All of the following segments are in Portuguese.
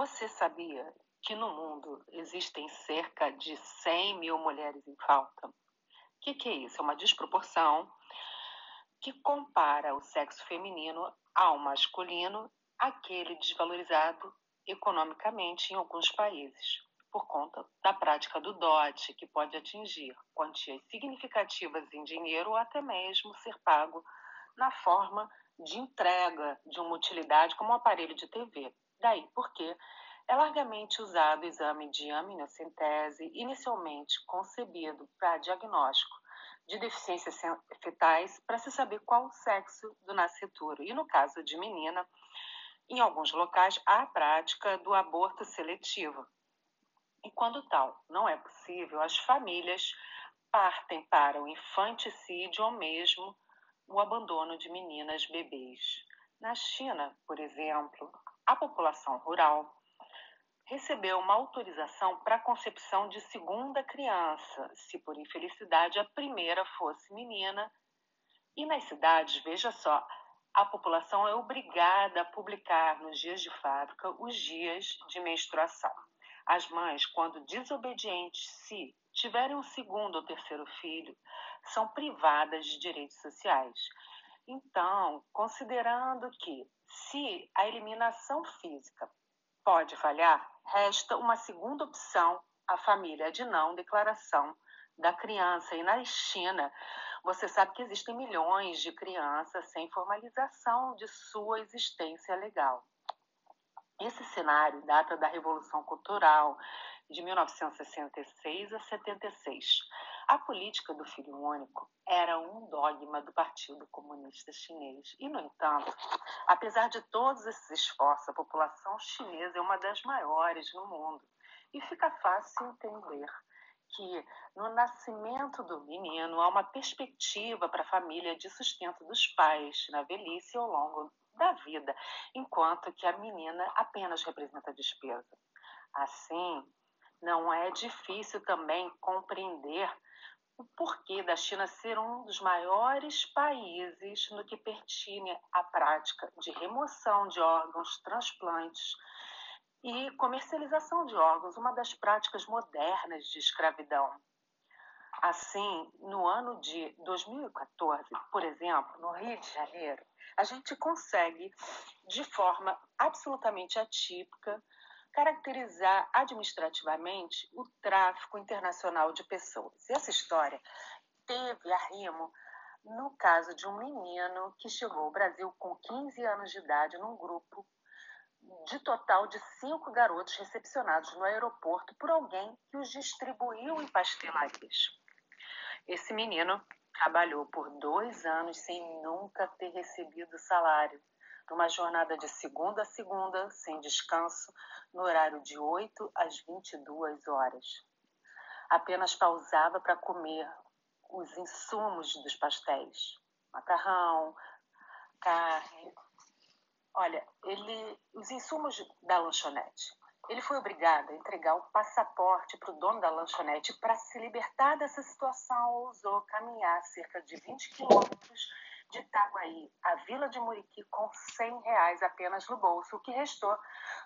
Você sabia que no mundo existem cerca de 100 mil mulheres em falta? O que, que é isso? É uma desproporção que compara o sexo feminino ao masculino, aquele desvalorizado economicamente em alguns países, por conta da prática do dote, que pode atingir quantias significativas em dinheiro ou até mesmo ser pago na forma de entrega de uma utilidade como um aparelho de TV. Daí porque é largamente usado o exame de aminocentese, inicialmente concebido para diagnóstico de deficiências fetais, para se saber qual o sexo do nascituro. E no caso de menina, em alguns locais há a prática do aborto seletivo. E quando tal não é possível, as famílias partem para o infanticídio ou mesmo o abandono de meninas bebês. Na China, por exemplo, a população rural recebeu uma autorização para a concepção de segunda criança, se por infelicidade a primeira fosse menina. E nas cidades, veja só, a população é obrigada a publicar nos dias de fábrica os dias de menstruação. As mães, quando desobedientes, se tiverem um segundo ou terceiro filho, são privadas de direitos sociais. Então, considerando que se a eliminação física pode falhar, resta uma segunda opção, a família de não declaração da criança. E na China, você sabe que existem milhões de crianças sem formalização de sua existência legal. Esse cenário data da Revolução Cultural de 1966 a 76. A política do filho único era um dogma do Partido Comunista Chinês. E, no entanto, apesar de todos esses esforços, a população chinesa é uma das maiores no mundo. E fica fácil entender que no nascimento do menino há uma perspectiva para a família de sustento dos pais na velhice ao longo da vida, enquanto que a menina apenas representa despesa. Assim, não é difícil também compreender o porquê da China ser um dos maiores países no que pertine à prática de remoção de órgãos, transplantes e comercialização de órgãos, uma das práticas modernas de escravidão. Assim, no ano de 2014, por exemplo, no Rio de Janeiro, a gente consegue, de forma absolutamente atípica, caracterizar administrativamente o tráfico internacional de pessoas. E essa história teve arrimo no caso de um menino que chegou ao Brasil com 15 anos de idade num grupo de total de cinco garotos recepcionados no aeroporto por alguém que os distribuiu em pastelarias. Esse menino trabalhou por dois anos sem nunca ter recebido salário numa jornada de segunda a segunda, sem descanso, no horário de 8 às 22 horas. Apenas pausava para comer os insumos dos pastéis, macarrão, carne. Olha, ele, os insumos da lanchonete. Ele foi obrigado a entregar o passaporte para o dono da lanchonete para se libertar dessa situação. Ousou caminhar cerca de 20 quilômetros de Itaguaí à Vila de Muriqui com 100 reais apenas no bolso, o que restou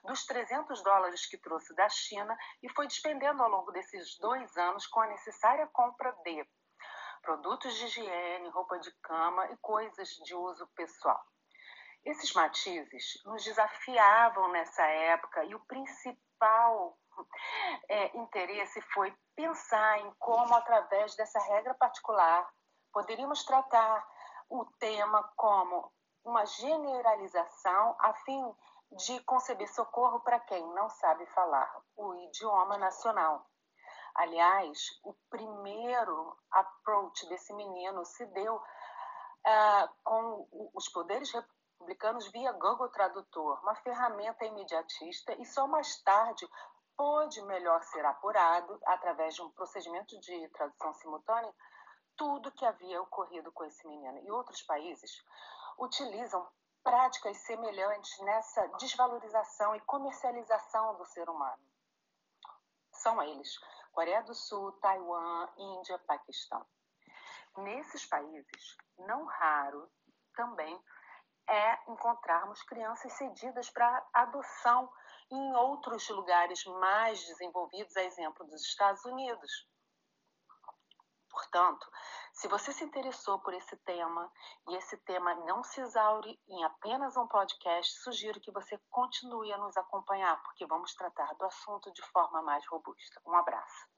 dos 300 dólares que trouxe da China e foi despendendo ao longo desses dois anos com a necessária compra de produtos de higiene, roupa de cama e coisas de uso pessoal. Esses matizes nos desafiavam nessa época e o principal é, interesse foi pensar em como, através dessa regra particular, poderíamos tratar o tema como uma generalização a fim de conceber socorro para quem não sabe falar o idioma nacional. Aliás, o primeiro approach desse menino se deu uh, com os poderes republicanos via Google Tradutor, uma ferramenta imediatista, e só mais tarde pôde melhor ser apurado através de um procedimento de tradução simultânea tudo que havia ocorrido com esse menino. E outros países utilizam práticas semelhantes nessa desvalorização e comercialização do ser humano. São eles Coreia do Sul, Taiwan, Índia, Paquistão. Nesses países, não raro, também é encontrarmos crianças cedidas para adoção em outros lugares mais desenvolvidos, a exemplo dos Estados Unidos. Portanto, se você se interessou por esse tema e esse tema não se exaure em apenas um podcast, sugiro que você continue a nos acompanhar, porque vamos tratar do assunto de forma mais robusta. Um abraço.